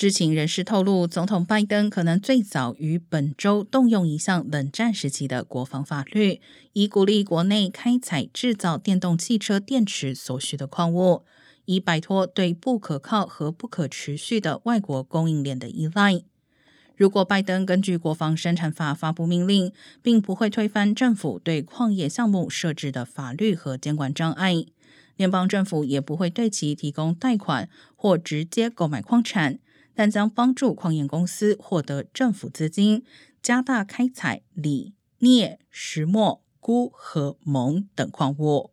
知情人士透露，总统拜登可能最早于本周动用一项冷战时期的国防法律，以鼓励国内开采制造电动汽车电池所需的矿物，以摆脱对不可靠和不可持续的外国供应链的依赖。如果拜登根据国防生产法发布命令，并不会推翻政府对矿业项目设置的法律和监管障碍，联邦政府也不会对其提供贷款或直接购买矿产。但将帮助矿业公司获得政府资金，加大开采锂、镍、石墨、钴和锰等矿物。